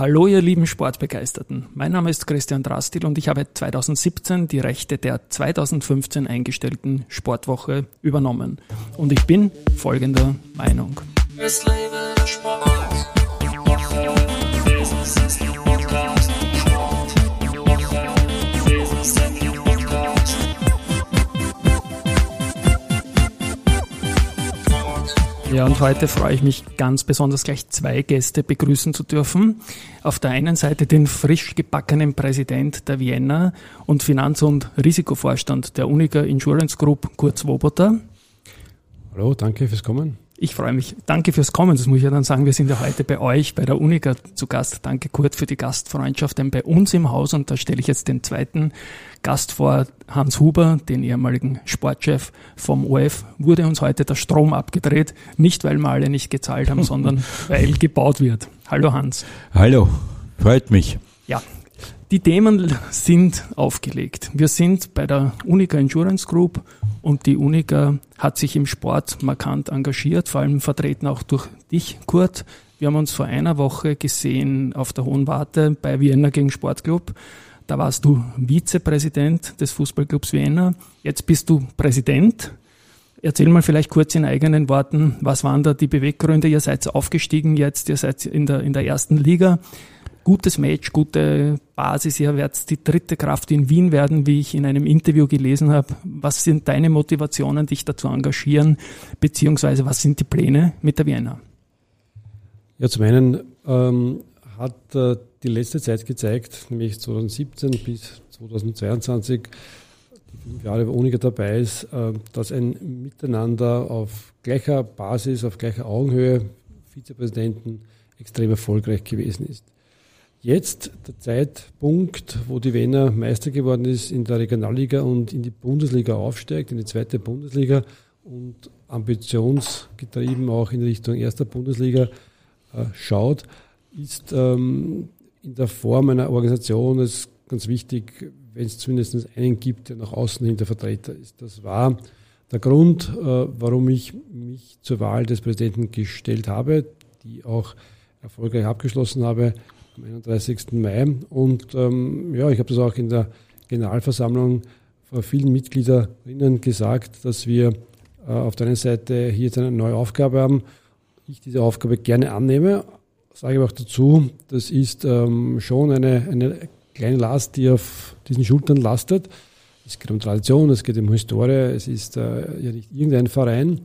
Hallo ihr lieben Sportbegeisterten. Mein Name ist Christian Drastil und ich habe 2017 die Rechte der 2015 eingestellten Sportwoche übernommen. Und ich bin folgender Meinung. Es lebe der Sport. Ja, und heute freue ich mich ganz besonders gleich zwei Gäste begrüßen zu dürfen. Auf der einen Seite den frisch gebackenen Präsident der Vienna und Finanz- und Risikovorstand der Unica Insurance Group, Kurt Swoboda. Hallo, danke fürs Kommen. Ich freue mich. Danke fürs Kommen. Das muss ich ja dann sagen. Wir sind ja heute bei euch, bei der Unica zu Gast. Danke Kurt für die Gastfreundschaft. Denn bei uns im Haus, und da stelle ich jetzt den zweiten Gast vor, Hans Huber, den ehemaligen Sportchef vom OF, wurde uns heute der Strom abgedreht. Nicht, weil wir alle nicht gezahlt haben, sondern weil gebaut wird. Hallo Hans. Hallo, freut mich. Ja, die Themen sind aufgelegt. Wir sind bei der Unica Insurance Group und die Unica hat sich im Sport markant engagiert, vor allem vertreten auch durch dich, Kurt. Wir haben uns vor einer Woche gesehen auf der Hohen Warte bei Vienna gegen Sportclub. Da warst du Vizepräsident des Fußballclubs Vienna. Jetzt bist du Präsident. Erzähl mal vielleicht kurz in eigenen Worten, was waren da die Beweggründe? Ihr seid aufgestiegen jetzt, ihr seid in der, in der ersten Liga gutes Match, gute Basis. Ihr werdet die dritte Kraft in Wien werden, wie ich in einem Interview gelesen habe. Was sind deine Motivationen, dich dazu engagieren, beziehungsweise was sind die Pläne mit der Vienna? Ja, zum einen ähm, hat äh, die letzte Zeit gezeigt, nämlich 2017 bis 2022, die fünf Jahre, wo Uniger dabei ist, äh, dass ein Miteinander auf gleicher Basis, auf gleicher Augenhöhe Vizepräsidenten extrem erfolgreich gewesen ist. Jetzt der Zeitpunkt, wo die Wiener Meister geworden ist, in der Regionalliga und in die Bundesliga aufsteigt, in die zweite Bundesliga und ambitionsgetrieben auch in Richtung erster Bundesliga äh, schaut, ist ähm, in der Form einer Organisation es ganz wichtig, wenn es zumindest einen gibt, der nach außen hin der Vertreter ist. Das war der Grund, äh, warum ich mich zur Wahl des Präsidenten gestellt habe, die auch erfolgreich abgeschlossen habe am 31. Mai. Und ähm, ja, ich habe das auch in der Generalversammlung vor vielen Mitgliederinnen gesagt, dass wir äh, auf der einen Seite hier jetzt eine neue Aufgabe haben. Ich diese Aufgabe gerne annehme, sage aber auch dazu, das ist ähm, schon eine, eine kleine Last, die auf diesen Schultern lastet. Es geht um Tradition, es geht um Historie, es ist äh, ja nicht irgendein Verein.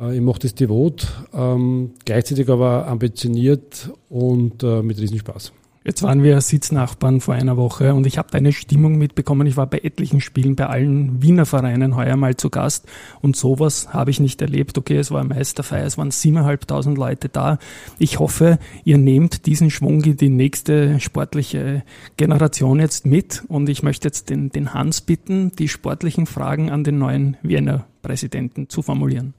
Äh, ich mache das devot, ähm, gleichzeitig aber ambitioniert und äh, mit Riesenspaß. Jetzt waren wir Sitznachbarn vor einer Woche und ich habe deine Stimmung mitbekommen. Ich war bei etlichen Spielen bei allen Wiener Vereinen heuer mal zu Gast und sowas habe ich nicht erlebt. Okay, es war Meisterfeier, es waren siebeneinhalbtausend Leute da. Ich hoffe, ihr nehmt diesen Schwung in die nächste sportliche Generation jetzt mit und ich möchte jetzt den, den Hans bitten, die sportlichen Fragen an den neuen Wiener Präsidenten zu formulieren.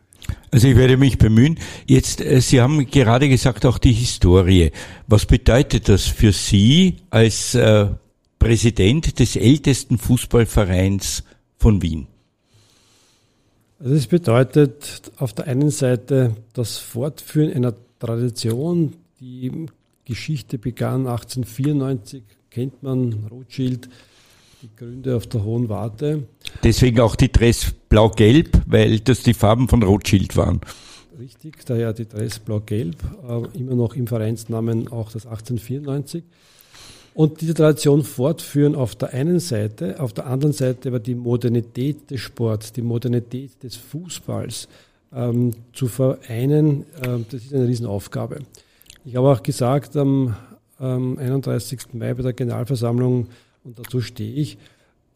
Also ich werde mich bemühen. Jetzt, äh, Sie haben gerade gesagt, auch die Historie. Was bedeutet das für Sie als äh, Präsident des ältesten Fußballvereins von Wien? Also es bedeutet auf der einen Seite das Fortführen einer Tradition, die Geschichte begann 1894, kennt man Rothschild, die Gründe auf der Hohen Warte. Deswegen auch die Dress blau-gelb, weil das die Farben von Rothschild waren. Richtig, daher die Dress blau-gelb, äh, immer noch im Vereinsnamen auch das 1894. Und diese Tradition fortführen auf der einen Seite, auf der anderen Seite aber die Modernität des Sports, die Modernität des Fußballs ähm, zu vereinen, äh, das ist eine Riesenaufgabe. Ich habe auch gesagt am ähm, 31. Mai bei der Generalversammlung, und dazu stehe ich.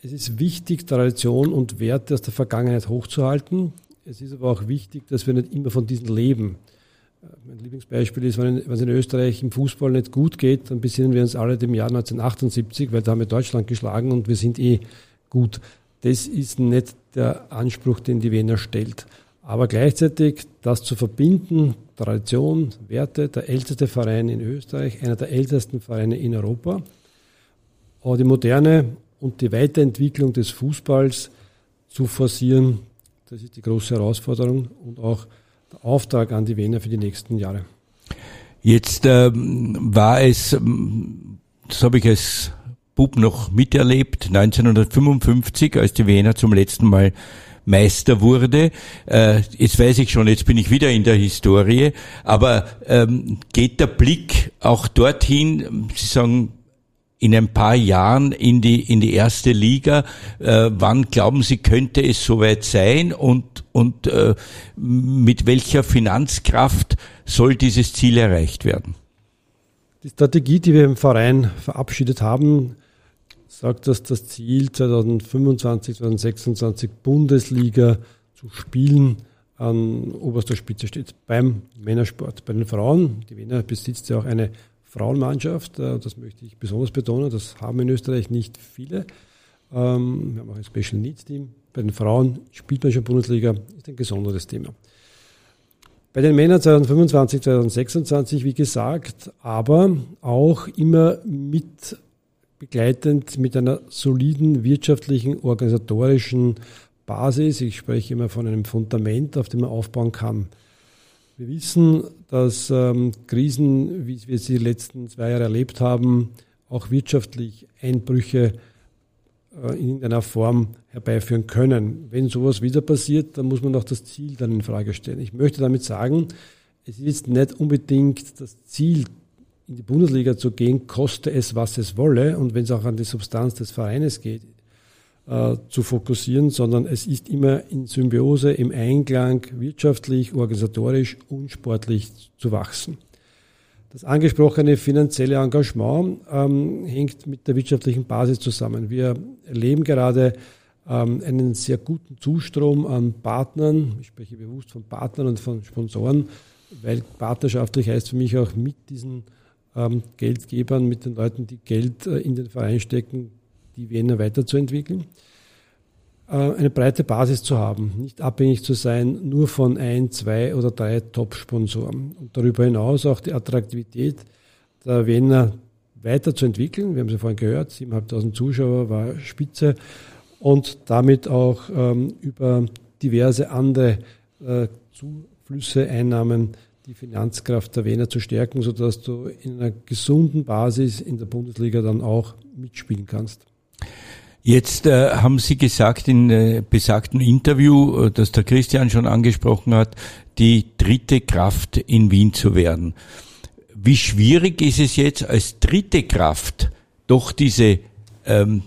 Es ist wichtig, Tradition und Werte aus der Vergangenheit hochzuhalten. Es ist aber auch wichtig, dass wir nicht immer von diesen leben. Äh, mein Lieblingsbeispiel ist, wenn es in Österreich im Fußball nicht gut geht, dann besinnen wir uns alle dem Jahr 1978, weil da haben wir Deutschland geschlagen und wir sind eh gut. Das ist nicht der Anspruch, den die Wiener stellt. Aber gleichzeitig das zu verbinden, Tradition, Werte, der älteste Verein in Österreich, einer der ältesten Vereine in Europa, aber die Moderne und die Weiterentwicklung des Fußballs zu forcieren, das ist die große Herausforderung und auch der Auftrag an die Wiener für die nächsten Jahre. Jetzt ähm, war es, das habe ich als Bub noch miterlebt, 1955, als die Wiener zum letzten Mal Meister wurde. Äh, jetzt weiß ich schon, jetzt bin ich wieder in der Historie, aber ähm, geht der Blick auch dorthin, Sie sagen, in ein paar Jahren in die, in die erste Liga. Äh, wann glauben Sie, könnte es soweit sein und, und äh, mit welcher Finanzkraft soll dieses Ziel erreicht werden? Die Strategie, die wir im Verein verabschiedet haben, sagt, dass das Ziel 2025, 2026 Bundesliga zu spielen an oberster Spitze steht beim Männersport. Bei den Frauen, die Wiener besitzt ja auch eine Frauenmannschaft, äh, das möchte ich besonders betonen, das haben in Österreich nicht viele. Ähm, wir haben auch ein Special Needs Team. Bei den Frauen spielt man schon Bundesliga, ist ein besonderes Thema. Bei den Männern 2025, 2026, wie gesagt, aber auch immer mit begleitend mit einer soliden wirtschaftlichen, organisatorischen Basis. Ich spreche immer von einem Fundament, auf dem man aufbauen kann. Wir wissen, dass ähm, Krisen, wie wir sie die letzten zwei Jahre erlebt haben, auch wirtschaftlich Einbrüche äh, in irgendeiner Form herbeiführen können. Wenn sowas wieder passiert, dann muss man auch das Ziel dann in Frage stellen. Ich möchte damit sagen, es ist nicht unbedingt das Ziel, in die Bundesliga zu gehen, koste es, was es wolle. Und wenn es auch an die Substanz des Vereines geht, äh, zu fokussieren, sondern es ist immer in Symbiose, im Einklang, wirtschaftlich, organisatorisch und sportlich zu wachsen. Das angesprochene finanzielle Engagement ähm, hängt mit der wirtschaftlichen Basis zusammen. Wir erleben gerade ähm, einen sehr guten Zustrom an Partnern. Ich spreche bewusst von Partnern und von Sponsoren, weil partnerschaftlich heißt für mich auch mit diesen ähm, Geldgebern, mit den Leuten, die Geld äh, in den Verein stecken, die Wiener weiterzuentwickeln. Äh, eine breite Basis zu haben, nicht abhängig zu sein nur von ein, zwei oder drei Top-Sponsoren. Und darüber hinaus auch die Attraktivität der Wiener weiterzuentwickeln. Wir haben sie vorhin gehört, 7.500 Zuschauer war Spitze und damit auch ähm, über diverse andere äh, Zuflüsse, Einnahmen die Finanzkraft der Wiener zu stärken, sodass du in einer gesunden Basis in der Bundesliga dann auch mitspielen kannst. Jetzt äh, haben Sie gesagt in äh, besagten Interview, äh, das der Christian schon angesprochen hat, die dritte Kraft in Wien zu werden. Wie schwierig ist es jetzt als dritte Kraft doch diese ähm,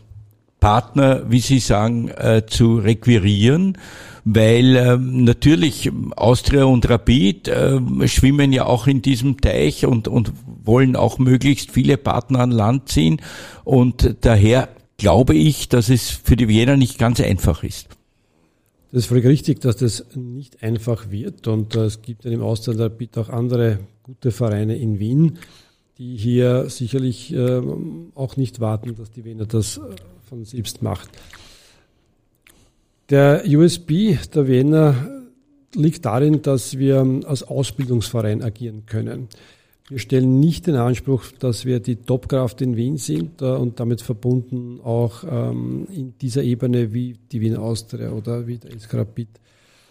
Partner, wie Sie sagen, äh, zu requirieren? Weil ähm, natürlich Austria und Rapid äh, schwimmen ja auch in diesem Teich und, und wollen auch möglichst viele Partner an Land ziehen. Und daher glaube ich, dass es für die Wiener nicht ganz einfach ist. Das ist völlig richtig, dass das nicht einfach wird. Und äh, es gibt ja im Ausland bitte auch andere gute Vereine in Wien, die hier sicherlich äh, auch nicht warten, dass die Wiener das äh, von selbst macht. Der USB der Wiener liegt darin, dass wir als Ausbildungsverein agieren können. Wir stellen nicht den Anspruch, dass wir die Topkraft in Wien sind äh, und damit verbunden auch ähm, in dieser Ebene wie die Wien Austria oder wie der Eskrapit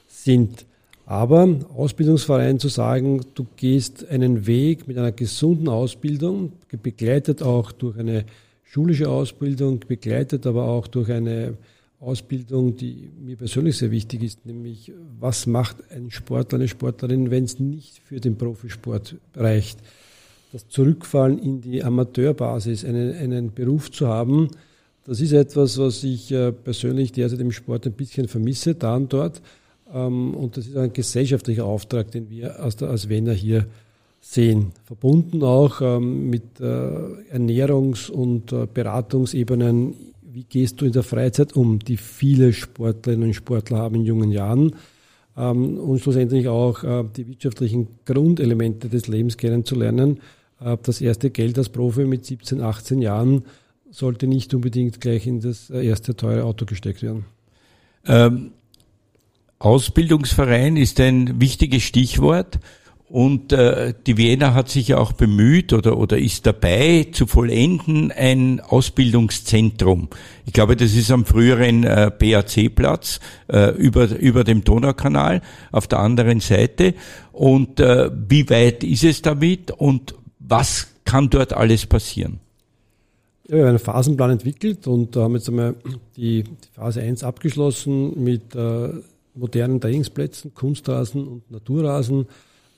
sind. Aber Ausbildungsverein zu sagen, du gehst einen Weg mit einer gesunden Ausbildung, begleitet auch durch eine schulische Ausbildung, begleitet aber auch durch eine Ausbildung, die mir persönlich sehr wichtig ist, nämlich was macht ein Sportler, eine Sportlerin, wenn es nicht für den Profisport reicht. Das Zurückfallen in die Amateurbasis, einen, einen Beruf zu haben, das ist etwas, was ich äh, persönlich derzeit im Sport ein bisschen vermisse, da und dort. Ähm, und das ist ein gesellschaftlicher Auftrag, den wir als, Wiener hier sehen. Verbunden auch ähm, mit äh, Ernährungs- und äh, Beratungsebenen wie gehst du in der Freizeit um, die viele Sportlerinnen und Sportler haben in jungen Jahren ähm, und schlussendlich auch äh, die wirtschaftlichen Grundelemente des Lebens kennenzulernen. Äh, das erste Geld als Profi mit 17, 18 Jahren sollte nicht unbedingt gleich in das erste teure Auto gesteckt werden. Ähm, Ausbildungsverein ist ein wichtiges Stichwort. Und äh, die Wiener hat sich ja auch bemüht oder, oder ist dabei zu vollenden ein Ausbildungszentrum. Ich glaube, das ist am früheren äh, BAC-Platz äh, über, über dem Donaukanal auf der anderen Seite. Und äh, wie weit ist es damit und was kann dort alles passieren? Ja, wir haben einen Phasenplan entwickelt und haben jetzt einmal die, die Phase 1 abgeschlossen mit äh, modernen Trainingsplätzen, Kunstrasen und Naturrasen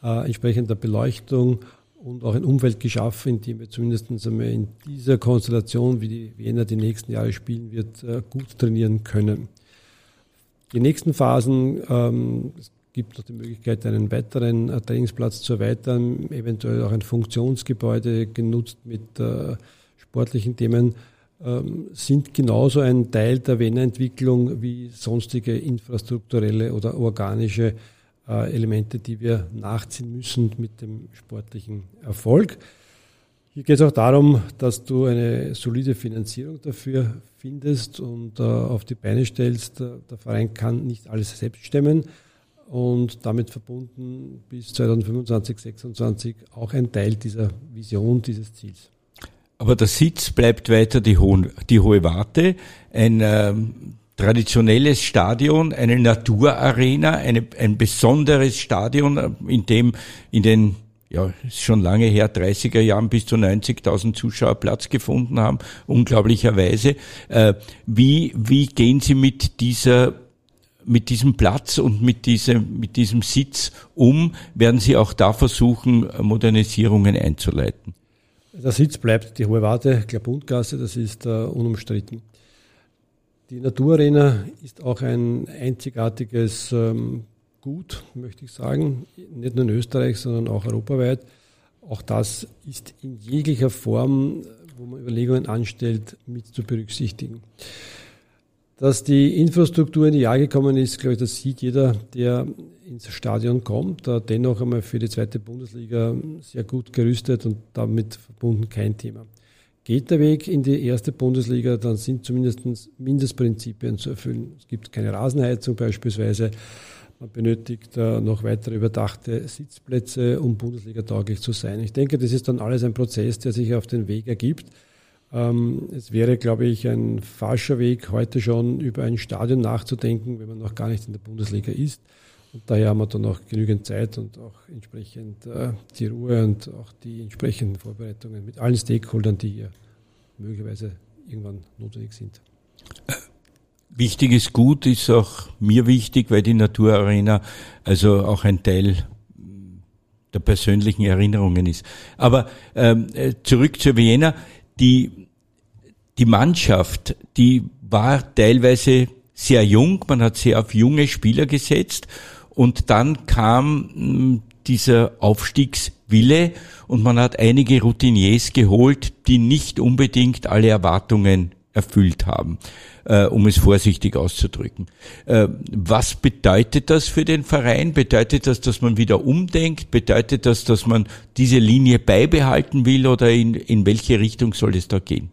äh, entsprechender Beleuchtung und auch ein Umfeld geschaffen, in dem wir zumindest einmal in dieser Konstellation, wie die Wiener die nächsten Jahre spielen wird, äh, gut trainieren können. Die nächsten Phasen, ähm, es gibt noch die Möglichkeit, einen weiteren äh, Trainingsplatz zu erweitern, eventuell auch ein Funktionsgebäude genutzt mit äh, sportlichen Themen, ähm, sind genauso ein Teil der Wiener Entwicklung wie sonstige infrastrukturelle oder organische äh, Elemente, die wir nachziehen müssen mit dem sportlichen Erfolg. Hier geht es auch darum, dass du eine solide Finanzierung dafür findest und äh, auf die Beine stellst. Der Verein kann nicht alles selbst stemmen und damit verbunden bis 2025, 2026 auch ein Teil dieser Vision, dieses Ziels. Aber der Sitz bleibt weiter die, Hohe, die Hohe Warte, ein ähm, traditionelles Stadion, eine Naturarena, eine, ein besonderes Stadion, in dem in den ja, ist schon lange her, 30er Jahren bis zu 90.000 Zuschauer Platz gefunden haben, unglaublicherweise. Äh, wie, wie gehen Sie mit dieser mit diesem Platz und mit diesem, mit diesem Sitz um? Werden Sie auch da versuchen, Modernisierungen einzuleiten? Der Sitz bleibt die Hohe Warte, Klabundgasse, das ist uh, unumstritten. Die Naturarena ist auch ein einzigartiges ähm, Gut, möchte ich sagen, nicht nur in Österreich, sondern auch europaweit. Auch das ist in jeglicher Form, wo man Überlegungen anstellt, mit zu berücksichtigen. Dass die Infrastruktur in die Jahre gekommen ist, glaube ich, das sieht jeder, der ins Stadion kommt. Dennoch einmal für die zweite Bundesliga sehr gut gerüstet und damit verbunden kein Thema. Geht der Weg in die erste Bundesliga, dann sind zumindest Mindestprinzipien zu erfüllen. Es gibt keine Rasenheizung beispielsweise. Man benötigt äh, noch weitere überdachte Sitzplätze, um Bundesliga tauglich zu sein. Ich denke, das ist dann alles ein Prozess, der sich auf den Weg ergibt. Ähm, es wäre, glaube ich, ein falscher Weg, heute schon über ein Stadion nachzudenken, wenn man noch gar nicht in der Bundesliga ist. Daher haben wir dann auch genügend Zeit und auch entsprechend äh, die Ruhe und auch die entsprechenden Vorbereitungen mit allen Stakeholdern, die hier möglicherweise irgendwann notwendig sind. Wichtiges Gut ist auch mir wichtig, weil die Naturarena also auch ein Teil der persönlichen Erinnerungen ist. Aber ähm, äh, zurück zur Vienna. Die, die Mannschaft, die war teilweise sehr jung, man hat sehr auf junge Spieler gesetzt und dann kam hm, dieser Aufstiegswille und man hat einige Routiniers geholt, die nicht unbedingt alle Erwartungen erfüllt haben, äh, um es vorsichtig auszudrücken. Äh, was bedeutet das für den Verein? Bedeutet das, dass man wieder umdenkt? Bedeutet das, dass man diese Linie beibehalten will oder in, in welche Richtung soll es da gehen?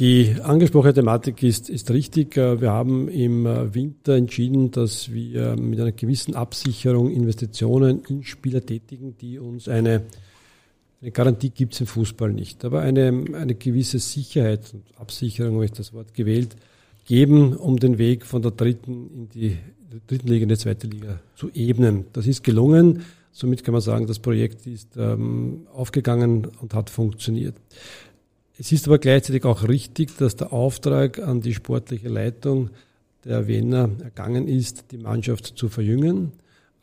Die angesprochene Thematik ist, ist richtig. Äh, wir haben im äh, Winter entschieden, dass wir mit einer gewissen Absicherung Investitionen in Spieler tätigen, die uns eine, eine Garantie gibt es im Fußball nicht, aber eine, eine gewisse Sicherheit und Absicherung, habe ich das Wort gewählt, geben, um den Weg von der dritten in die dritten Liga in die zweite Liga zu ebnen. Das ist gelungen. Somit kann man sagen, das Projekt ist ähm, aufgegangen und hat funktioniert. Es ist aber gleichzeitig auch richtig, dass der Auftrag an die sportliche Leitung der Wiener ergangen ist, die Mannschaft zu verjüngen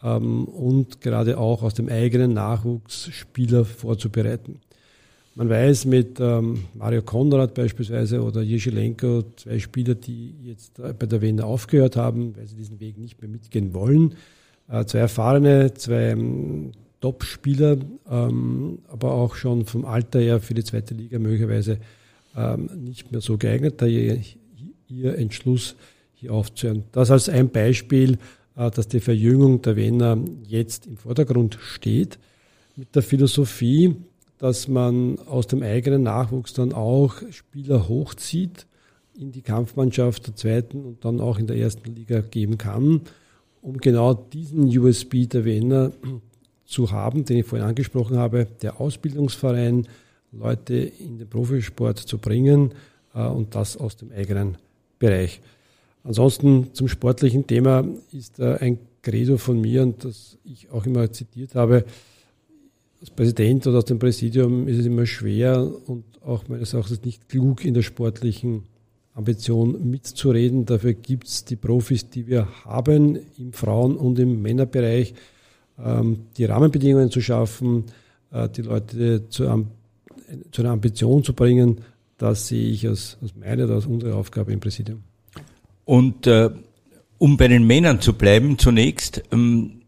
ähm, und gerade auch aus dem eigenen Nachwuchs Spieler vorzubereiten. Man weiß mit ähm, Mario Konrad beispielsweise oder Jeschilenko, zwei Spieler, die jetzt bei der Wiener aufgehört haben, weil sie diesen Weg nicht mehr mitgehen wollen. Äh, zwei erfahrene, zwei Top-Spieler, ähm, aber auch schon vom Alter her für die zweite Liga möglicherweise ähm, nicht mehr so geeignet, da ihr, ihr Entschluss hier aufzuhören. Das als ein Beispiel, äh, dass die Verjüngung der Wiener jetzt im Vordergrund steht, mit der Philosophie, dass man aus dem eigenen Nachwuchs dann auch Spieler hochzieht in die Kampfmannschaft der zweiten und dann auch in der ersten Liga geben kann um genau diesen USB der Wiener zu haben, den ich vorhin angesprochen habe, der Ausbildungsverein, Leute in den Profisport zu bringen äh, und das aus dem eigenen Bereich. Ansonsten zum sportlichen Thema ist äh, ein Credo von mir und das ich auch immer zitiert habe. Als Präsident oder aus dem Präsidium ist es immer schwer und auch meines Erachtens nicht klug in der sportlichen Ambition mitzureden. Dafür gibt es die Profis, die wir haben im Frauen- und im Männerbereich, die Rahmenbedingungen zu schaffen, äh, die Leute zu, zu, einer Ambition zu bringen. Das sehe ich als, als meine oder als unsere Aufgabe im Präsidium. Und äh, um bei den Männern zu bleiben, zunächst, ähm,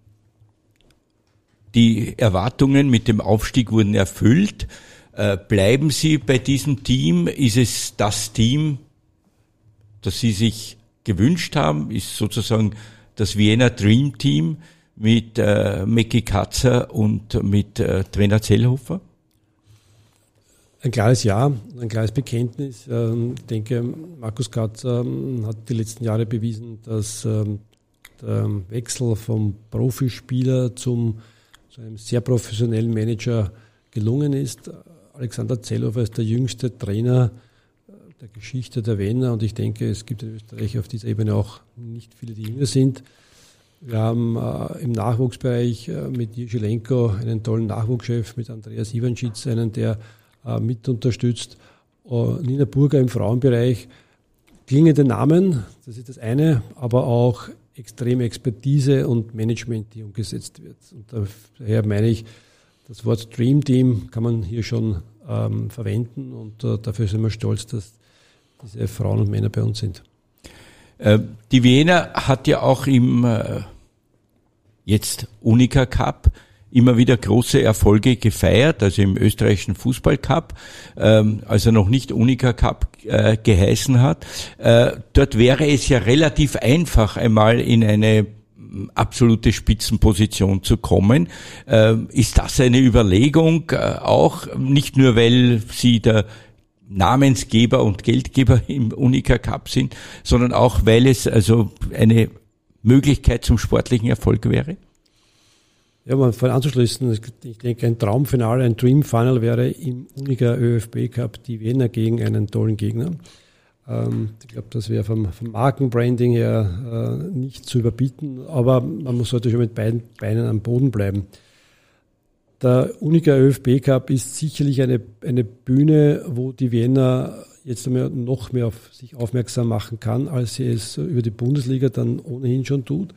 die Erwartungen mit dem Aufstieg wurden erfüllt. Äh, bleiben Sie bei diesem Team? Ist es das Team, das Sie sich gewünscht haben? Ist sozusagen das Wiener Dream Team mit äh, Micky Katzer und mit äh, Trainer Zellhofer? Ein klares Ja, ein klares Bekenntnis. Ähm, ich denke, Markus Katzer ähm, hat die letzten Jahre bewiesen, dass ähm, der Wechsel vom Profispieler zum zu einem sehr professionellen Manager gelungen ist. Alexander Zellhofer ist der jüngste Trainer äh, der Geschichte der Wiener und ich denke, es gibt in Österreich auf dieser Ebene auch nicht viele, die jünger sind. Wir haben äh, im Nachwuchsbereich äh, mit Jirschelenko einen tollen Nachwuchschef, mit Andreas Ivanschitz einen, der äh, mit unterstützt. Uh, Nina Burger im Frauenbereich. Klingende Namen, das ist das eine, aber auch extreme Expertise und Management, die umgesetzt wird. Und daher meine ich, das Wort Dream Team kann man hier schon ähm, verwenden und äh, dafür sind wir stolz, dass diese Frauen und Männer bei uns sind. Äh, die Wiener hat ja auch im äh, jetzt Unica Cup immer wieder große Erfolge gefeiert, also im österreichischen Fußballcup, ähm, als er noch nicht Unica Cup äh, geheißen hat. Äh, dort wäre es ja relativ einfach, einmal in eine absolute Spitzenposition zu kommen. Äh, ist das eine Überlegung äh, auch, nicht nur weil Sie der Namensgeber und Geldgeber im Unica Cup sind, sondern auch weil es also eine Möglichkeit zum sportlichen Erfolg wäre? Ja, um voll anzuschließen, ich denke, ein Traumfinale, ein Dream Final wäre im Uniger ÖFB Cup die Wiener gegen einen tollen Gegner. Ähm, ich glaube, das wäre vom, vom, Markenbranding her äh, nicht zu überbieten, aber man sollte schon mit beiden Beinen am Boden bleiben. Der Uniger ÖFB Cup ist sicherlich eine, eine Bühne, wo die Wiener jetzt noch mehr auf sich aufmerksam machen kann, als sie es über die Bundesliga dann ohnehin schon tut.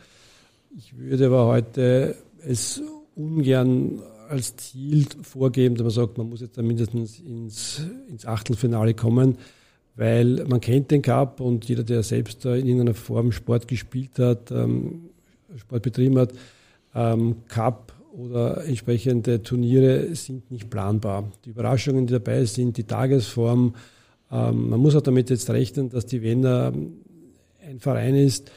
Ich würde aber heute es ungern als Ziel vorgeben, dass man sagt, man muss jetzt dann mindestens ins, ins Achtelfinale kommen, weil man kennt den Cup und jeder, der selbst in irgendeiner Form Sport gespielt hat, ähm, Sport betrieben hat, ähm, Cup oder entsprechende Turniere sind nicht planbar. Die Überraschungen, die dabei sind, die Tagesform, ähm, man muss auch damit jetzt rechnen, dass die Wiener ein Verein ist,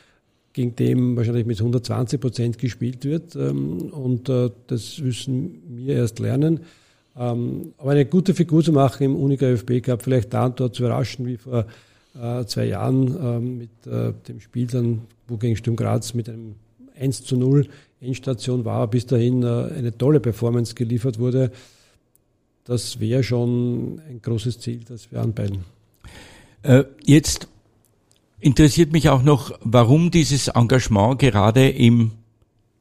gegen dem wahrscheinlich mit 120 Prozent gespielt wird. Ähm, und äh, das müssen wir erst lernen. Ähm, aber eine gute Figur zu machen im Unica ÖFB Cup, vielleicht da und dort zu überraschen, wie vor äh, zwei Jahren ähm, mit äh, dem Spiel dann, wo gegen Sturm Graz mit einem 1 zu 0 Endstation war, bis dahin eine tolle Performance geliefert wurde. Das wäre schon ein großes Ziel, das wir anpeilen. Jetzt interessiert mich auch noch, warum dieses Engagement gerade im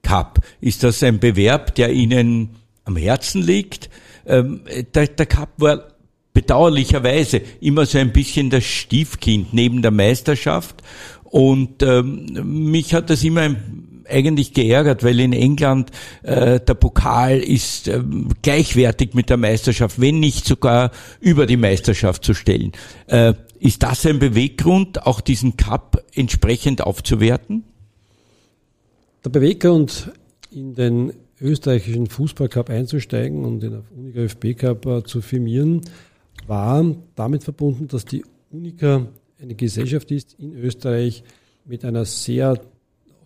Cup? Ist das ein Bewerb, der Ihnen am Herzen liegt? Ähm, der, Cup war bedauerlicherweise immer so ein bisschen das Stiefkind neben der Meisterschaft. Und ähm, mich hat das immer eigentlich geärgert, weil in England äh, der Pokal ist äh, gleichwertig mit der Meisterschaft, wenn nicht sogar über die Meisterschaft zu stellen. Äh, ist das ein Beweggrund, auch diesen Cup entsprechend aufzuwerten? Der Beweggrund, in den österreichischen Fußballcup einzusteigen und der Unica ÖFB Cup äh, zu firmieren, war damit verbunden, dass die Unica eine Gesellschaft ist in Österreich mit einer sehr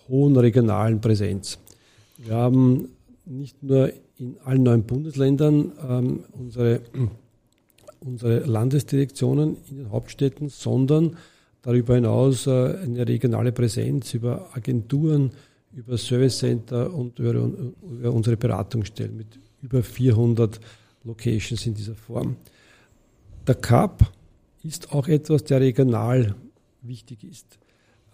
hohen regionalen Präsenz. Wir haben nicht nur in allen neuen Bundesländern ähm, unsere unsere Landesdirektionen in den Hauptstädten, sondern darüber hinaus äh, eine regionale Präsenz über Agenturen, über Service Center und über, über unsere Beratungsstellen mit über 400 Locations in dieser Form. Der Cup ist auch etwas, der regional wichtig ist.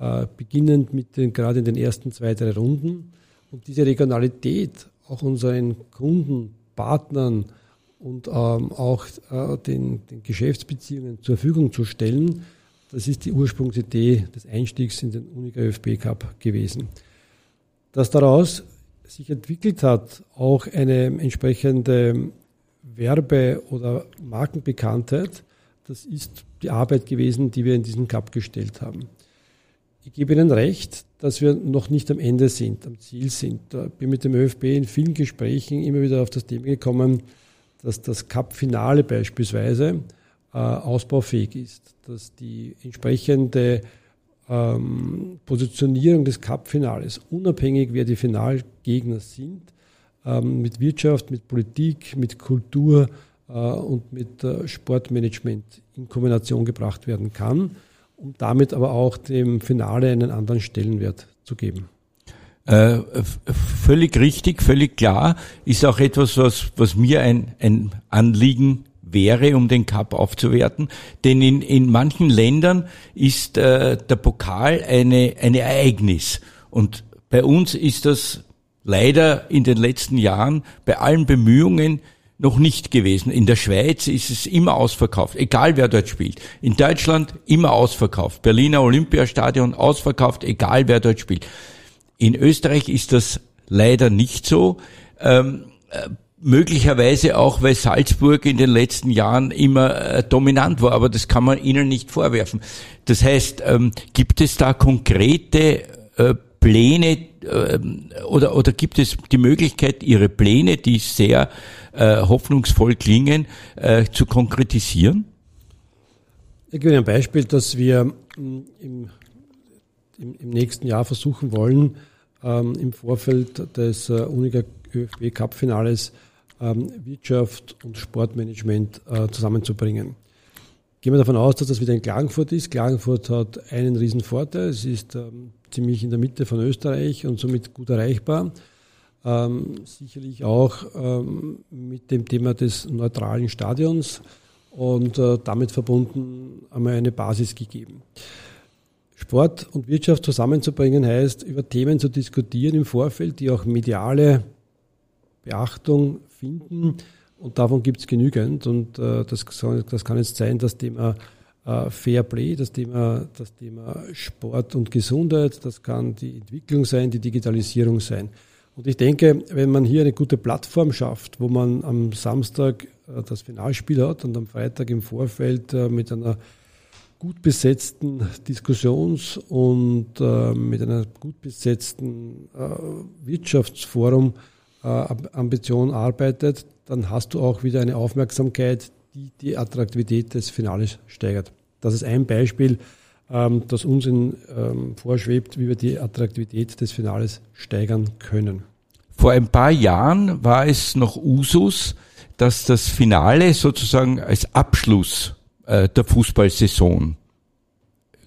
Äh, beginnend mit den, gerade in den ersten zwei, drei Runden. Und diese Regionalität auch unseren Kunden, Partnern und ähm, auch äh, den, den Geschäftsbeziehungen zur Verfügung zu stellen, das ist die Ursprungsidee des Einstiegs in den Unica ÖFB Cup gewesen. Dass daraus sich entwickelt hat, auch eine entsprechende Werbe- oder Markenbekanntheit, das ist die Arbeit gewesen, die wir in diesen Cup gestellt haben. Ich gebe Ihnen recht, dass wir noch nicht am Ende sind, am Ziel sind. Ich bin mit dem ÖFB in vielen Gesprächen immer wieder auf das Thema gekommen, dass das Cup-Finale beispielsweise äh, ausbaufähig ist, dass die entsprechende ähm, Positionierung des Cup-Finales, unabhängig wer die Finalgegner sind, ähm, mit Wirtschaft, mit Politik, mit Kultur äh, und mit äh, Sportmanagement in Kombination gebracht werden kann, um damit aber auch dem Finale einen anderen Stellenwert zu geben. Äh, völlig richtig, völlig klar, ist auch etwas, was, was mir ein, ein Anliegen wäre, um den Cup aufzuwerten. Denn in, in manchen Ländern ist äh, der Pokal eine, ein Ereignis. Und bei uns ist das leider in den letzten Jahren bei allen Bemühungen noch nicht gewesen. In der Schweiz ist es immer ausverkauft, egal wer dort spielt. In Deutschland immer ausverkauft. Berliner Olympiastadion ausverkauft, egal wer dort spielt. In Österreich ist das leider nicht so. Ähm, äh, möglicherweise auch, weil Salzburg in den letzten Jahren immer äh, dominant war, aber das kann man ihnen nicht vorwerfen. Das heißt, ähm, gibt es da konkrete äh, Pläne äh, oder, oder gibt es die Möglichkeit, Ihre Pläne, die sehr äh, hoffnungsvoll klingen, äh, zu konkretisieren? Ich gebe ein Beispiel, dass wir mm, im, im, im nächsten Jahr versuchen wollen, ähm, im Vorfeld des äh, Uniga ÖFB Cup Finales ähm, Wirtschaft und Sportmanagement äh, zusammenzubringen. Gehen wir davon aus, dass das wieder in Klagenfurt ist. Klagenfurt hat einen riesen Vorteil. Es ist ähm, ziemlich in der Mitte von Österreich und somit gut erreichbar. Ähm, sicherlich auch ähm, mit dem Thema des neutralen Stadions und äh, damit verbunden einmal eine Basis gegeben. Sport und Wirtschaft zusammenzubringen heißt, über Themen zu diskutieren im Vorfeld, die auch mediale Beachtung finden. Und davon gibt es genügend. Und äh, das, das, kann jetzt sein, das Thema äh, Fair Play, das Thema, das Thema Sport und Gesundheit, das kann die Entwicklung sein, die Digitalisierung sein. Und ich denke, wenn man hier eine gute Plattform schafft, wo man am Samstag äh, das Finalspiel hat und am Freitag im Vorfeld äh, mit einer gut besetzten Diskussions- und mit einer gut besetzten äh, Wirtschaftsforum äh, Ambition arbeitet, dann hast du auch wieder eine Aufmerksamkeit, die die Attraktivität des Finales steigert. Das ist ein Beispiel, ähm, das uns in, ähm, vorschwebt, wie wir die Attraktivität des Finales steigern können. Vor ein paar Jahren war es noch Usus, dass das Finale sozusagen als Abschluss äh, der Fußballsaison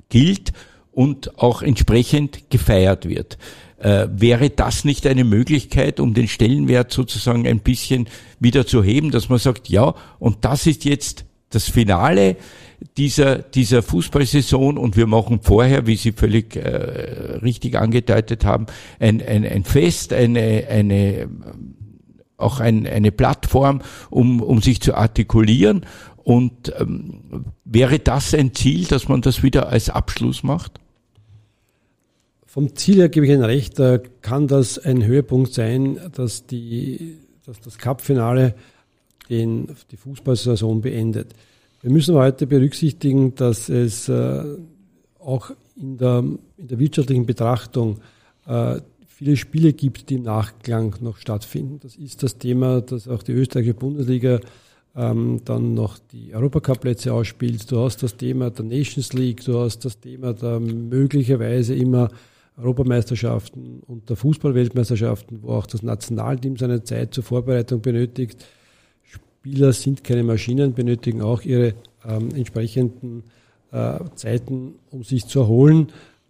gilt und auch entsprechend gefeiert wird. Äh, wäre das nicht eine Möglichkeit, um den Stellenwert sozusagen ein bisschen wieder zu heben, dass man sagt, ja, und das ist jetzt das Finale dieser, dieser Fußballsaison und wir machen vorher, wie Sie völlig äh, richtig angedeutet haben, ein, ein, ein Fest, eine, eine, auch ein, eine Plattform, um, um sich zu artikulieren. Und ähm, wäre das ein Ziel, dass man das wieder als Abschluss macht? Vom Ziel her gebe ich Ihnen recht, da kann das ein Höhepunkt sein, dass, die, dass das Cup-Finale die Fußballsaison beendet. Wir müssen heute berücksichtigen, dass es äh, auch in der, in der wirtschaftlichen Betrachtung äh, viele Spiele gibt, die im Nachklang noch stattfinden. Das ist das Thema, dass auch die österreichische Bundesliga ähm, dann noch die Europacup-Plätze ausspielt. Du hast das Thema der Nations League, du hast das Thema der möglicherweise immer Europameisterschaften und der Fußballweltmeisterschaften, wo auch das Nationalteam seine Zeit zur Vorbereitung benötigt. Spieler sind keine Maschinen, benötigen auch ihre ähm, entsprechenden äh, Zeiten, um sich zu erholen.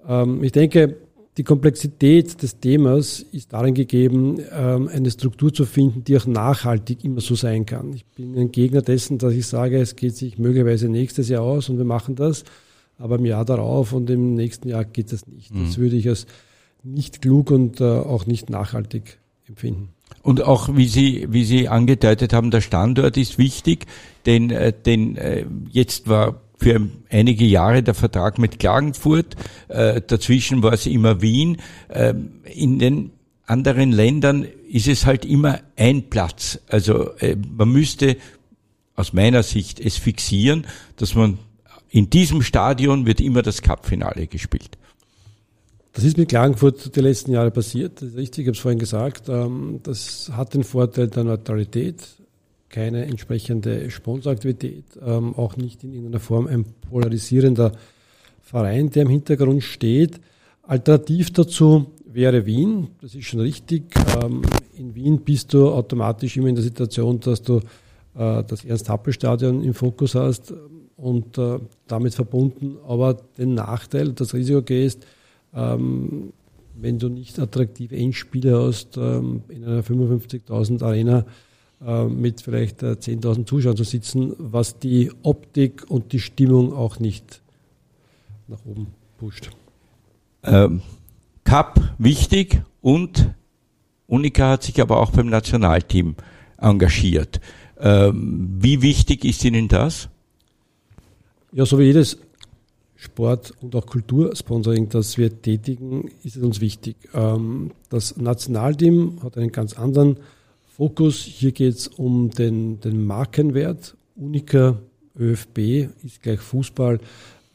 Ähm, ich denke, die Komplexität des Themas ist darin gegeben, ähm, eine Struktur zu finden, die auch nachhaltig immer so sein kann. Ich bin ein Gegner dessen, dass ich sage, es geht sich möglicherweise nächstes Jahr aus und wir machen das, aber im Jahr darauf und im nächsten Jahr geht das nicht. Das mhm. würde ich als nicht klug und äh, auch nicht nachhaltig empfinden. Und auch, wie Sie, wie Sie angedeutet haben, der Standort ist wichtig, denn, äh, denn äh, jetzt war für einige Jahre der Vertrag mit Klagenfurt, äh, dazwischen war es immer Wien. Äh, in den anderen Ländern ist es halt immer ein Platz. Also man müsste aus meiner Sicht es fixieren, dass man in diesem Stadion wird immer das Cupfinale gespielt. Das ist mit Klagenfurt die letzten Jahre passiert. Das ist richtig, ich habe es vorhin gesagt. Ähm, das hat den Vorteil der Neutralität, keine entsprechende Sponsoraktivität, ähm, auch nicht in irgendeiner Form ein polarisierender Verein, der im Hintergrund steht. Alternativ dazu wäre Wien, das ist schon richtig. Ähm, in Wien bist du automatisch immer in der Situation, dass du äh, das Ernst-Happel-Stadion im Fokus hast und äh, damit verbunden aber den Nachteil, das Risiko gehst, ähm, wenn du nicht attraktive Endspiele hast, ähm, in einer 55.000 Arena äh, mit vielleicht äh, 10.000 Zuschauern zu sitzen, was die Optik und die Stimmung auch nicht nach oben pusht. Ähm, Cup wichtig und Unica hat sich aber auch beim Nationalteam engagiert. Ähm, wie wichtig ist Ihnen das? Ja, so wie jedes Sport- und auch Kultursponsoring, das wir tätigen, ist es uns wichtig. Ähm, das Nationalteam hat einen ganz anderen Fokus. Hier geht es um den, den Markenwert. Unica ÖFB ist gleich Fußball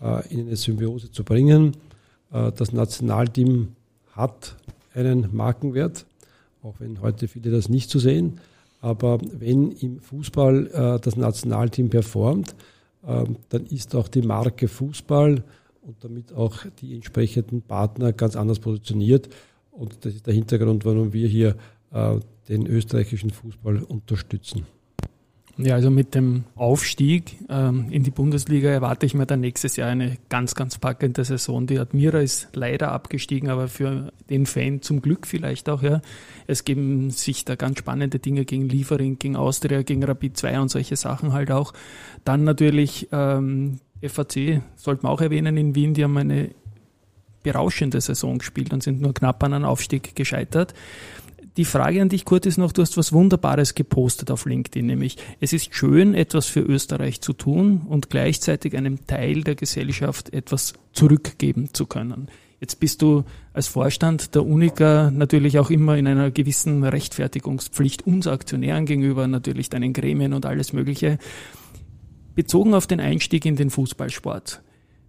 äh, in eine Symbiose zu bringen. Äh, das Nationalteam hat einen Markenwert, auch wenn heute viele das nicht so sehen. Aber wenn im Fußball äh, das Nationalteam performt, dann ist auch die Marke Fußball und damit auch die entsprechenden Partner ganz anders positioniert. Und das ist der Hintergrund, warum wir hier äh, den österreichischen Fußball unterstützen. Ja, also mit dem Aufstieg ähm, in die Bundesliga erwarte ich mir dann nächstes Jahr eine ganz, ganz packende Saison. Die Admira ist leider abgestiegen, aber für den Fan zum Glück vielleicht auch, ja. Es geben sich da ganz spannende Dinge gegen Liefering, gegen Austria, gegen Rapid 2 und solche Sachen halt auch. Dann natürlich ähm, FAC, sollte man auch erwähnen in Wien, die haben eine berauschende Saison gespielt und sind nur knapp an einem Aufstieg gescheitert. Die Frage an dich, Kurt, ist noch, du hast was Wunderbares gepostet auf LinkedIn, nämlich es ist schön, etwas für Österreich zu tun und gleichzeitig einem Teil der Gesellschaft etwas zurückgeben zu können. Jetzt bist du als Vorstand der Unica natürlich auch immer in einer gewissen Rechtfertigungspflicht uns Aktionären gegenüber, natürlich deinen Gremien und alles Mögliche. Bezogen auf den Einstieg in den Fußballsport.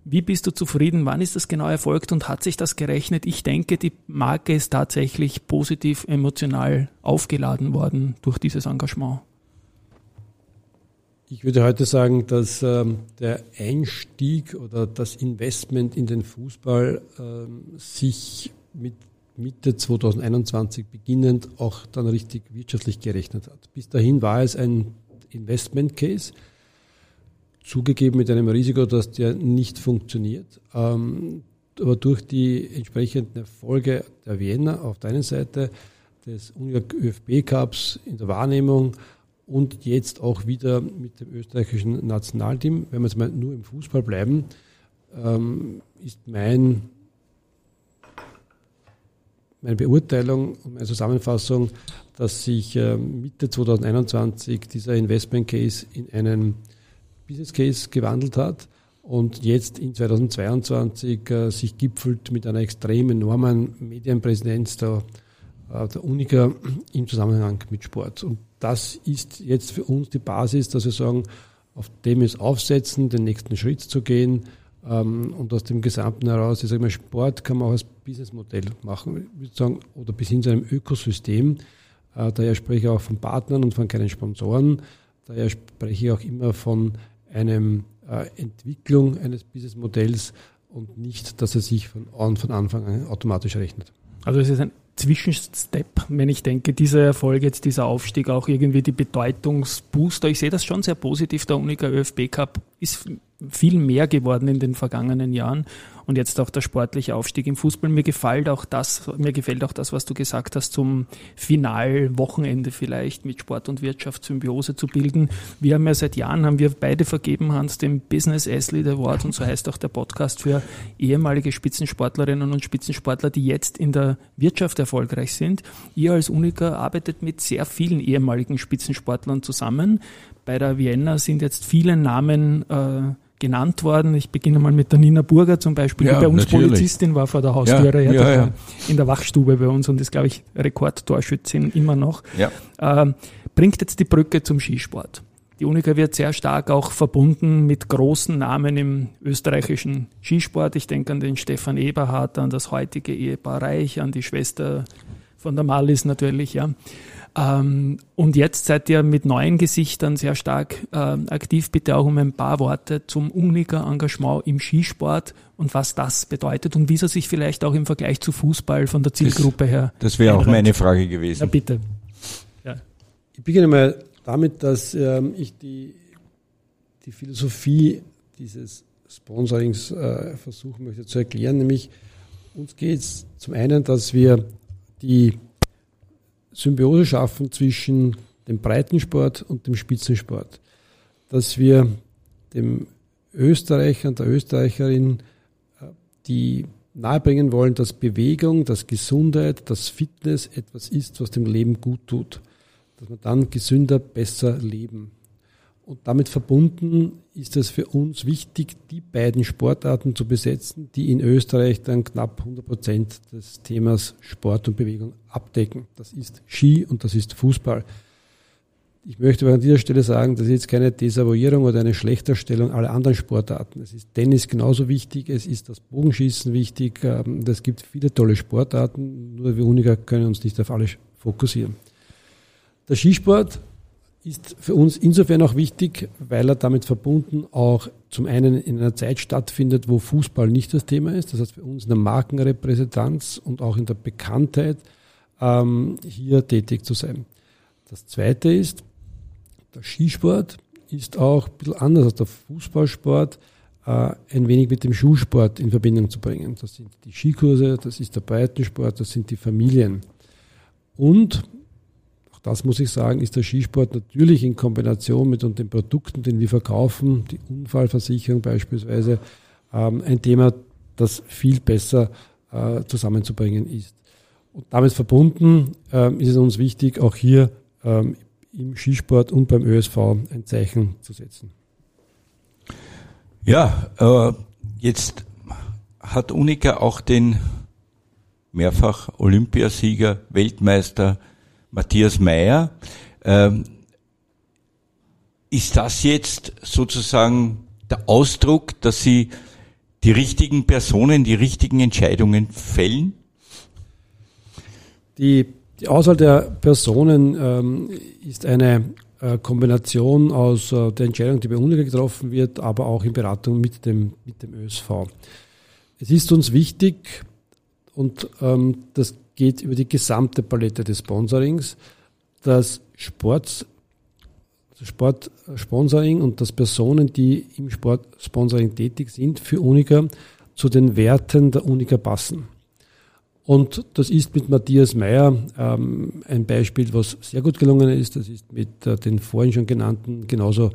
Wie bist du zufrieden? Wann ist das genau erfolgt und hat sich das gerechnet? Ich denke, die Marke ist tatsächlich positiv emotional aufgeladen worden durch dieses Engagement. Ich würde heute sagen, dass ähm, der Einstieg oder das Investment in den Fußball ähm, sich mit Mitte 2021 beginnend auch dann richtig wirtschaftlich gerechnet hat. Bis dahin war es ein Investment Case zugegeben mit einem Risiko, dass der nicht funktioniert. Ähm, aber durch die entsprechenden Erfolge der Wiener auf der einen Seite, des ÖFB Cups in der Wahrnehmung und jetzt auch wieder mit dem österreichischen Nationalteam, wenn wir jetzt mal nur im Fußball bleiben, ähm, ist mein, meine Beurteilung und meine Zusammenfassung, dass sich äh, Mitte 2021 dieser Investment Case in einen Business Case gewandelt hat und jetzt in 2022 äh, sich gipfelt mit einer extrem enormen Medienpräsenz der, äh, der Unica im Zusammenhang mit Sport. Und das ist jetzt für uns die Basis, dass wir sagen, auf dem es aufsetzen, den nächsten Schritt zu gehen ähm, und aus dem Gesamten heraus, ich sage mal, Sport kann man auch als Businessmodell machen, ich würde sagen, oder bis hin zu einem Ökosystem. Äh, daher spreche ich auch von Partnern und von keinen Sponsoren. Daher spreche ich auch immer von einem äh, Entwicklung eines Businessmodells und nicht, dass er sich von, von Anfang an automatisch rechnet. Also es ist ein Zwischenstep, wenn ich denke, dieser Erfolg, jetzt dieser Aufstieg, auch irgendwie die Bedeutungsbooster. Ich sehe das schon sehr positiv. Der Unica ÖFB Cup ist viel mehr geworden in den vergangenen Jahren und jetzt auch der sportliche Aufstieg im Fußball. Mir gefällt auch das, mir gefällt auch das, was du gesagt hast zum Finalwochenende vielleicht mit Sport und Wirtschaft Symbiose zu bilden. Wir haben ja seit Jahren, haben wir beide vergeben, Hans, den Business Athlete Award und so heißt auch der Podcast für ehemalige Spitzensportlerinnen und Spitzensportler, die jetzt in der Wirtschaft erfolgreich sind. Ihr als Unica arbeitet mit sehr vielen ehemaligen Spitzensportlern zusammen. Bei der Vienna sind jetzt viele Namen äh, genannt worden. Ich beginne mal mit der Nina Burger zum Beispiel, Ja, die bei uns natürlich. Polizistin war vor der Haustüre, Ja, ja, ja. in der Wachstube bei uns und ist, glaube ich, Rekordtorschützin immer noch. Ja. Ähm, bringt jetzt die Brücke zum Skisport. Die Unica wird sehr stark auch verbunden mit großen Namen im österreichischen Skisport. Ich denke an den Stefan Eberhardt, an das heutige Ehepaar Reich, an die Schwester von der Malis natürlich, ja. Ähm, und jetzt seid ihr mit neuen Gesichtern sehr stark ähm, aktiv. Bitte auch um ein paar Worte zum Unica-Engagement im Skisport und was das bedeutet und wie es sich vielleicht auch im Vergleich zu Fußball von der Zielgruppe her. Das wäre auch meine Frage Ja, gewesen. bitte. Ich beginne mal damit, dass ähm, ich die, die Philosophie dieses Sponsorings äh, versuchen möchte zu erklären. Nämlich uns geht es zum einen, dass wir die Symbiose schaffen zwischen dem Breitensport und dem Spitzensport. Dass wir dem Österreicher und der Österreicherin äh, die nahebringen wollen, dass Bewegung, dass Gesundheit, dass Fitness etwas ist, was dem Leben gut tut dass wir dann gesünder, besser leben. Und damit verbunden ist es für uns wichtig, die beiden Sportarten zu besetzen, die in Österreich dann knapp 100 Prozent des Themas Sport und Bewegung abdecken. Das ist Ski und das ist Fußball. Ich möchte aber an dieser Stelle sagen, das ist jetzt keine Desavouierung oder eine Schlechterstellung aller anderen Sportarten. Es ist Tennis genauso wichtig, es ist das Bogenschießen wichtig. ähm, Es gibt viele tolle Sportarten, nur wir Uniger können uns nicht auf alle fokussieren. Der Skisport ist für uns insofern auch wichtig, weil er damit verbunden auch zum einen in einer Zeit stattfindet, wo Fußball nicht das Thema ist. Das heißt für uns in der Markenrepräsentanz und auch in der Bekanntheit ähm, hier tätig zu sein. Das zweite ist, der Skisport ist auch ein bisschen anders als der Fußballsport, äh, ein wenig mit dem Schulsport in Verbindung zu bringen. Das sind die Skikurse, das ist der Breitensport, das sind die Familien. Und auch das muss ich sagen, ist der Skisport natürlich in Kombination mit den Produkten, die wir verkaufen, die Unfallversicherung beispielsweise, ähm, ein Thema, das viel besser äh, zusammenzubringen ist. Und damit verbunden ähm, ist es uns wichtig, auch hier ähm, im Skisport und beim ÖSV ein Zeichen zu setzen. Ja, äh, jetzt hat Unica auch den mehrfach Olympiasieger, Weltmeister Matthias Mayer. Ähm, ist das jetzt sozusagen der Ausdruck, dass Sie die richtigen Personen, die richtigen Entscheidungen fällen? Die, die Auswahl der Personen ähm, ist eine äh, Kombination aus äh, der Entscheidung, die bei UNIGA getroffen wird, aber auch in Beratung mit dem, mit dem ÖSV. Es ist uns wichtig, und ähm, das geht über die gesamte Palette des Sponsorings, dass Sport, also Sportsponsoring und dass Personen, die im Sportsponsoring tätig sind, für Unica zu den Werten der Unica passen. Und das ist mit Matthias Meyer ähm, ein Beispiel, was sehr gut gelungen ist. Das ist mit äh, den vorhin schon genannten genauso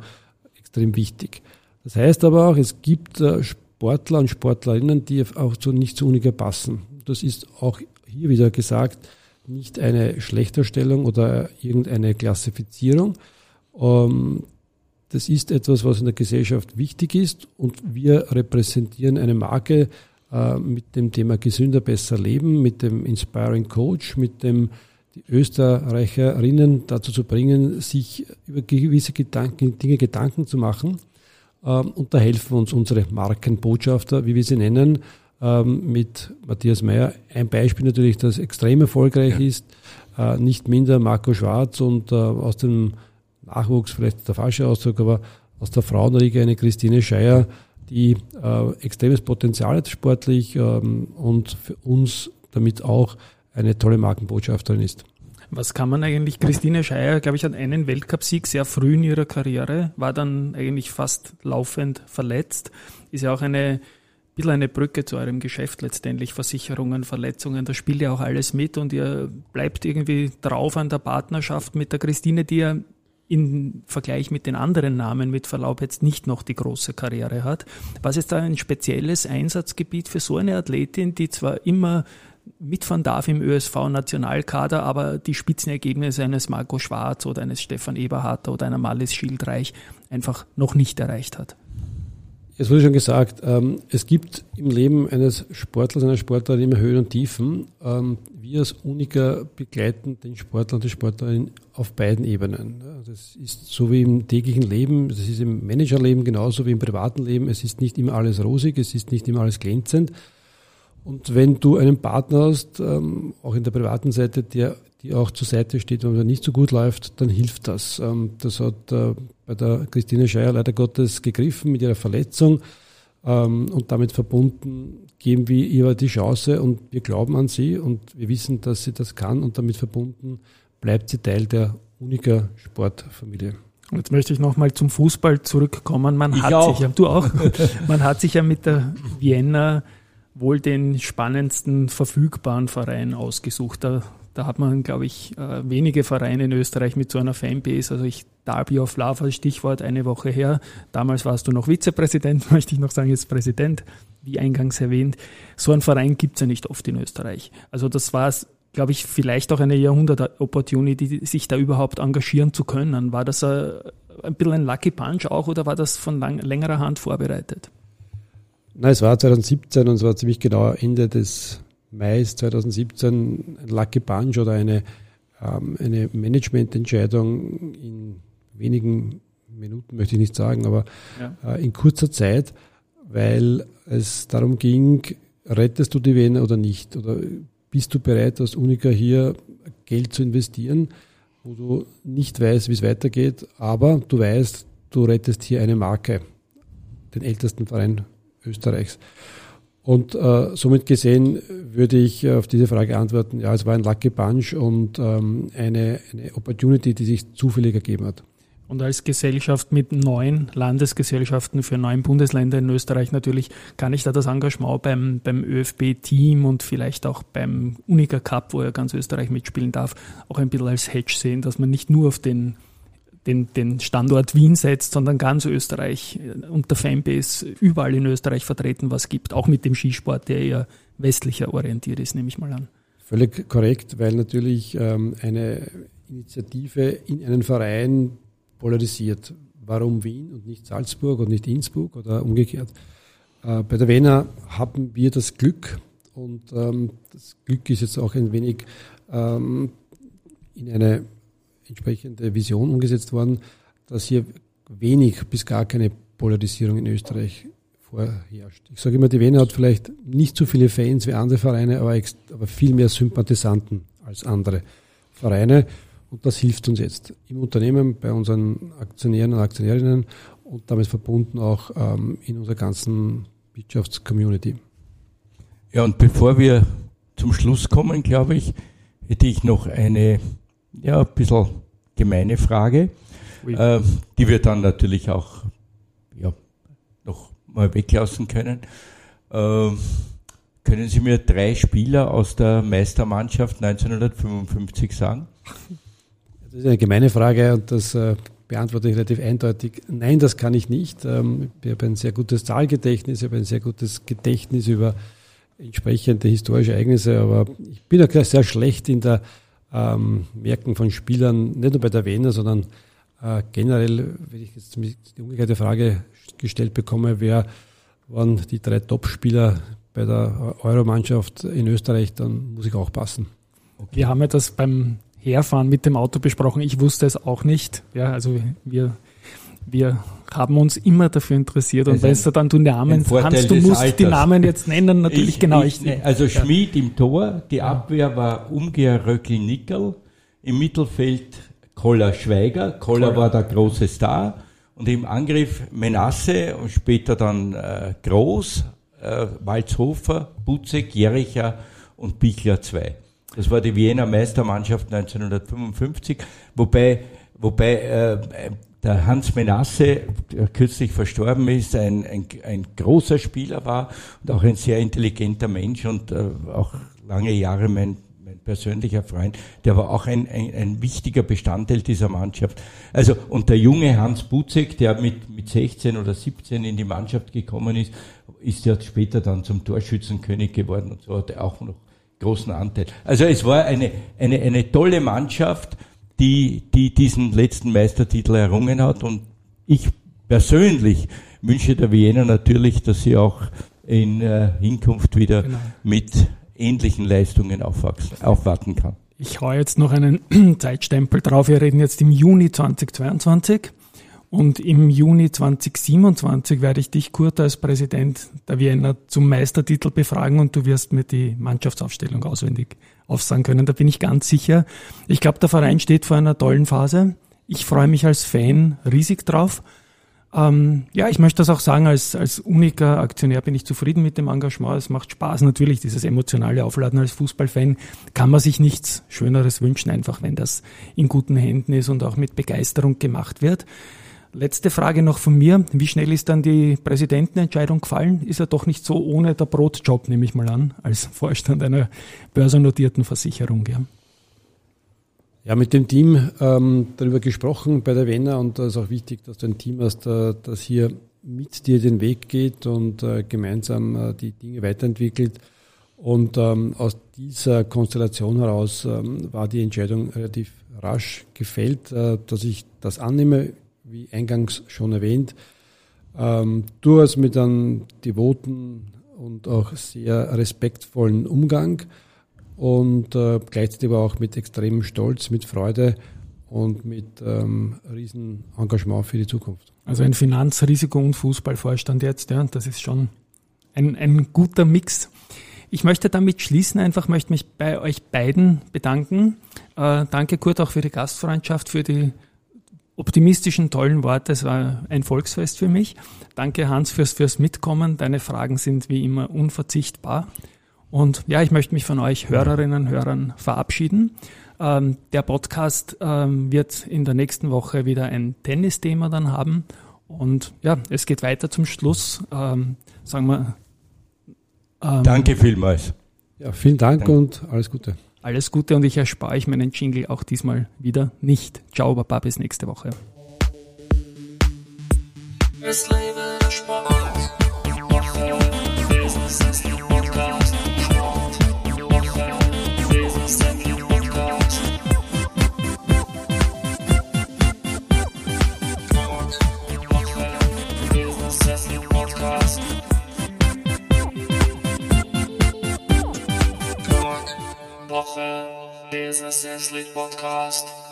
extrem wichtig. Das heißt aber auch, es gibt äh, Sportler und Sportlerinnen, die auch zu, nicht zu Unica passen. Das ist auch hier wieder gesagt, nicht eine Schlechterstellung oder irgendeine Klassifizierung. Ähm, das ist etwas, was in der Gesellschaft wichtig ist und wir repräsentieren eine Marke äh, mit dem Thema gesünder, besser leben, mit dem Inspiring Coach, mit dem die Österreicherinnen dazu zu bringen, sich über gewisse Gedanken, Dinge Gedanken zu machen. Ähm, und da helfen uns unsere Markenbotschafter, wie wir sie nennen, ähm, mit Matthias Meyer. Ein Beispiel natürlich, das extrem erfolgreich ja. ist, äh, nicht minder Marco Schwarz und äh, aus dem Nachwuchs, vielleicht der falsche Ausdruck, aber aus der Frauenriege eine Christine Scheier, die äh, extremes Potenzial hat sportlich ähm, und für uns damit auch eine tolle Markenbotschafterin ist. Was kann man eigentlich, Christine Scheier, glaube ich, hat einen Weltcupsieg sehr früh in ihrer Karriere, war dann eigentlich fast laufend verletzt, ist ja auch eine bisschen eine Brücke zu eurem Geschäft letztendlich, Versicherungen, Verletzungen, da spielt ja auch alles mit und ihr bleibt irgendwie drauf an der Partnerschaft mit der Christine, die ja im Vergleich mit den anderen Namen mit Verlaub jetzt nicht noch die große Karriere hat. Was ist da ein spezielles Einsatzgebiet für so eine Athletin, die zwar immer mitfahren darf im ÖSV-Nationalkader, aber die Spitzenergebnisse eines Marco Schwarz oder eines Stefan Eberhardt oder einer Malis Schildreich einfach noch nicht erreicht hat. Es wurde schon gesagt, ähm, es gibt im Leben eines Sportlers, einer Sportlerin immer Höhen und Tiefen. Ähm, wir als Unica begleiten den Sportler und die Sportlerin auf beiden Ebenen. Das ist so wie im täglichen Leben, das ist im Managerleben genauso wie im privaten Leben. Es ist nicht immer alles rosig, es ist nicht immer alles glänzend. Und wenn du einen Partner hast, ähm, auch in der privaten Seite, der die auch zur Seite steht, wenn es nicht so gut läuft, dann hilft das. Ähm, das hat äh, bei der Christine Scheier leider Gottes gegriffen mit ihrer Verletzung ähm, und damit verbunden geben wir ihr die Chance und wir glauben an sie und wir wissen, dass sie das kann und damit verbunden bleibt sie Teil der Unica Sportfamilie. Jetzt möchte ich nochmal zum Fußball zurückkommen. Man ich hat auch. sich ja, du auch, man hat sich ja mit der Vienna wohl den spannendsten verfügbaren Verein ausgesucht. Da, da hat man, glaube ich, äh, wenige Vereine in Österreich mit so einer Fanbase. Also ich Derby of als Stichwort eine Woche her. Damals warst du noch Vizepräsident, möchte ich noch sagen, jetzt Präsident, wie eingangs erwähnt. So ein Verein gibt's ja nicht oft in Österreich. Also das war glaube ich, vielleicht auch eine Jahrhundert-Opportunity, sich da überhaupt engagieren zu können. War das ein, ein bisschen ein Lucky Punch auch oder war das von lang, längerer Hand vorbereitet? Nein, es war 2017 und es war ziemlich genau Ende des Mai 2017 ein Lucky Punch oder eine, ähm, eine Managemententscheidung in wenigen Minuten, möchte ich nicht sagen, aber ja. äh, in kurzer Zeit, weil es darum ging, rettest du die Vene oder nicht? Oder bist du bereit, als Unica hier Geld zu investieren, wo du nicht weißt, wie es weitergeht, aber du weißt, du rettest hier eine Marke, den ältesten Verein Österreichs. Und äh, somit gesehen würde ich auf diese Frage antworten, ja, es war ein Lucky Punch und ähm, eine, eine Opportunity, die sich zufällig ergeben hat. Und als Gesellschaft mit neun Landesgesellschaften für neun Bundesländer in Österreich natürlich kann ich da das Engagement beim, beim ÖFB-Team und vielleicht auch beim Unica Cup, wo er ganz Österreich mitspielen darf, auch ein bisschen als Hedge sehen, dass man nicht nur auf den den, den Standort Wien setzt, sondern ganz Österreich äh, und der Fanbase überall in Österreich vertreten was gibt, auch mit dem Skisport, der eher westlicher orientiert ist, nehme ich mal an. Völlig korrekt, weil natürlich ähm, eine Initiative in einen Verein polarisiert. Warum Wien und nicht Salzburg und nicht Innsbruck oder umgekehrt? Äh, bei der Wiener haben wir das Glück und ähm, das Glück ist jetzt auch ein wenig ähm, in eine entsprechende Vision umgesetzt worden, dass hier wenig bis gar keine Polarisierung in Österreich vorherrscht. Ich sage immer, die Wiener hat vielleicht nicht so viele Fans wie andere Vereine, aber, aber viel mehr Sympathisanten als andere Vereine. Und das hilft uns jetzt im Unternehmen, bei unseren Aktionären und Aktionärinnen und damit verbunden auch ähm, in unserer ganzen Wirtschaftscommunity. Ja, und bevor wir zum Schluss kommen, glaube ich, hätte ich noch eine ja, ein bisschen gemeine Frage, äh, die wir dann natürlich auch ja, noch mal weglassen können. Äh, können Sie mir drei Spieler aus der Meistermannschaft 1955 sagen? Das ist eine gemeine Frage und das äh, beantworte ich relativ eindeutig. Nein, das kann ich nicht. Ähm, ich habe ein sehr gutes Zahlgedächtnis, ich habe ein sehr gutes Gedächtnis über entsprechende historische Ereignisse, aber ich bin auch sehr schlecht in der ähm, Merken von Spielern, nicht nur bei der Wiener, sondern äh, generell, wenn ich jetzt die umgekehrte Frage gestellt bekomme, wer waren die drei Top-Spieler bei der Euromannschaft in Österreich, dann muss ich auch passen. Okay. Wir haben ja das beim Herfahren mit dem Auto besprochen. Ich wusste es auch nicht. Ja, also wir wir haben uns immer dafür interessiert und weißt du dann du Namen Hans, du musst Alters. die Namen jetzt nennen, natürlich ich, genau. Ich, ich, also Schmid im Tor, die Abwehr war Umgeher Röckl Nickel, im Mittelfeld Koller Schweiger, Koller, Koller war der große Star und im Angriff Menasse und später dann äh, Groß, äh, Walzhofer, Butzek, Jericher und Bichler 2. Das war die Wiener Meistermannschaft 1955, wobei, wobei äh, der Hans Menasse, der kürzlich verstorben ist, ein, ein, ein großer Spieler war und auch ein sehr intelligenter Mensch und äh, auch lange Jahre mein, mein persönlicher Freund, der war auch ein, ein, ein wichtiger Bestandteil dieser Mannschaft. Also, und der junge Hans Butzek, der mit, mit 16 oder 17 in die Mannschaft gekommen ist, ist ja später dann zum Torschützenkönig geworden und so hat er auch noch großen Anteil. Also es war eine, eine, eine tolle Mannschaft, die, die diesen letzten Meistertitel errungen hat. Und ich persönlich wünsche der Wiener natürlich, dass sie auch in äh, Hinkunft wieder genau. mit ähnlichen Leistungen aufwachsen, aufwarten kann. Ich hau jetzt noch einen Zeitstempel drauf. Wir reden jetzt im Juni 2022. Und im Juni 2027 werde ich dich, Kurt, als Präsident der Wiener zum Meistertitel befragen und du wirst mir die Mannschaftsaufstellung auswendig aufsagen können. Da bin ich ganz sicher. Ich glaube, der Verein steht vor einer tollen Phase. Ich freue mich als Fan riesig drauf. Ähm, ja, ich möchte das auch sagen, als, als uniker Aktionär bin ich zufrieden mit dem Engagement. Es macht Spaß. Natürlich, dieses emotionale Aufladen als Fußballfan kann man sich nichts Schöneres wünschen, einfach wenn das in guten Händen ist und auch mit Begeisterung gemacht wird. Letzte Frage noch von mir. Wie schnell ist dann die Präsidentenentscheidung gefallen? Ist er doch nicht so ohne der Brotjob, nehme ich mal an, als Vorstand einer börsennotierten Versicherung. Ja, ja mit dem Team ähm, darüber gesprochen bei der Wenner und da ist auch wichtig, dass du ein Team hast, äh, das hier mit dir den Weg geht und äh, gemeinsam äh, die Dinge weiterentwickelt. Und ähm, aus dieser Konstellation heraus ähm, war die Entscheidung relativ rasch gefällt, äh, dass ich das annehme wie eingangs schon erwähnt, ähm, durchaus mit einem devoten und auch sehr respektvollen Umgang und äh, gleichzeitig aber auch mit extremem Stolz, mit Freude und mit ähm, riesen Engagement für die Zukunft. Also ein Finanzrisiko- und Fußballvorstand jetzt, ja, das ist schon ein, ein guter Mix. Ich möchte damit schließen, einfach möchte mich bei euch beiden bedanken. Äh, danke Kurt auch für die Gastfreundschaft, für die optimistischen, tollen Worte. Es war ein Volksfest für mich. Danke, Hans, fürs, fürs Mitkommen. Deine Fragen sind wie immer unverzichtbar. Und ja, ich möchte mich von euch Hörerinnen und Hörern verabschieden. Ähm, der Podcast ähm, wird in der nächsten Woche wieder ein Tennisthema dann haben. Und ja, es geht weiter zum Schluss. Ähm, sagen wir. Ähm, Danke vielmals. Ja, vielen Dank Danke. und alles Gute. Alles Gute und ich erspare euch meinen Jingle auch diesmal wieder nicht. Ciao, Baba, bis nächste Woche. Es lebe der Sport. Woche, Business Sleep Podcast.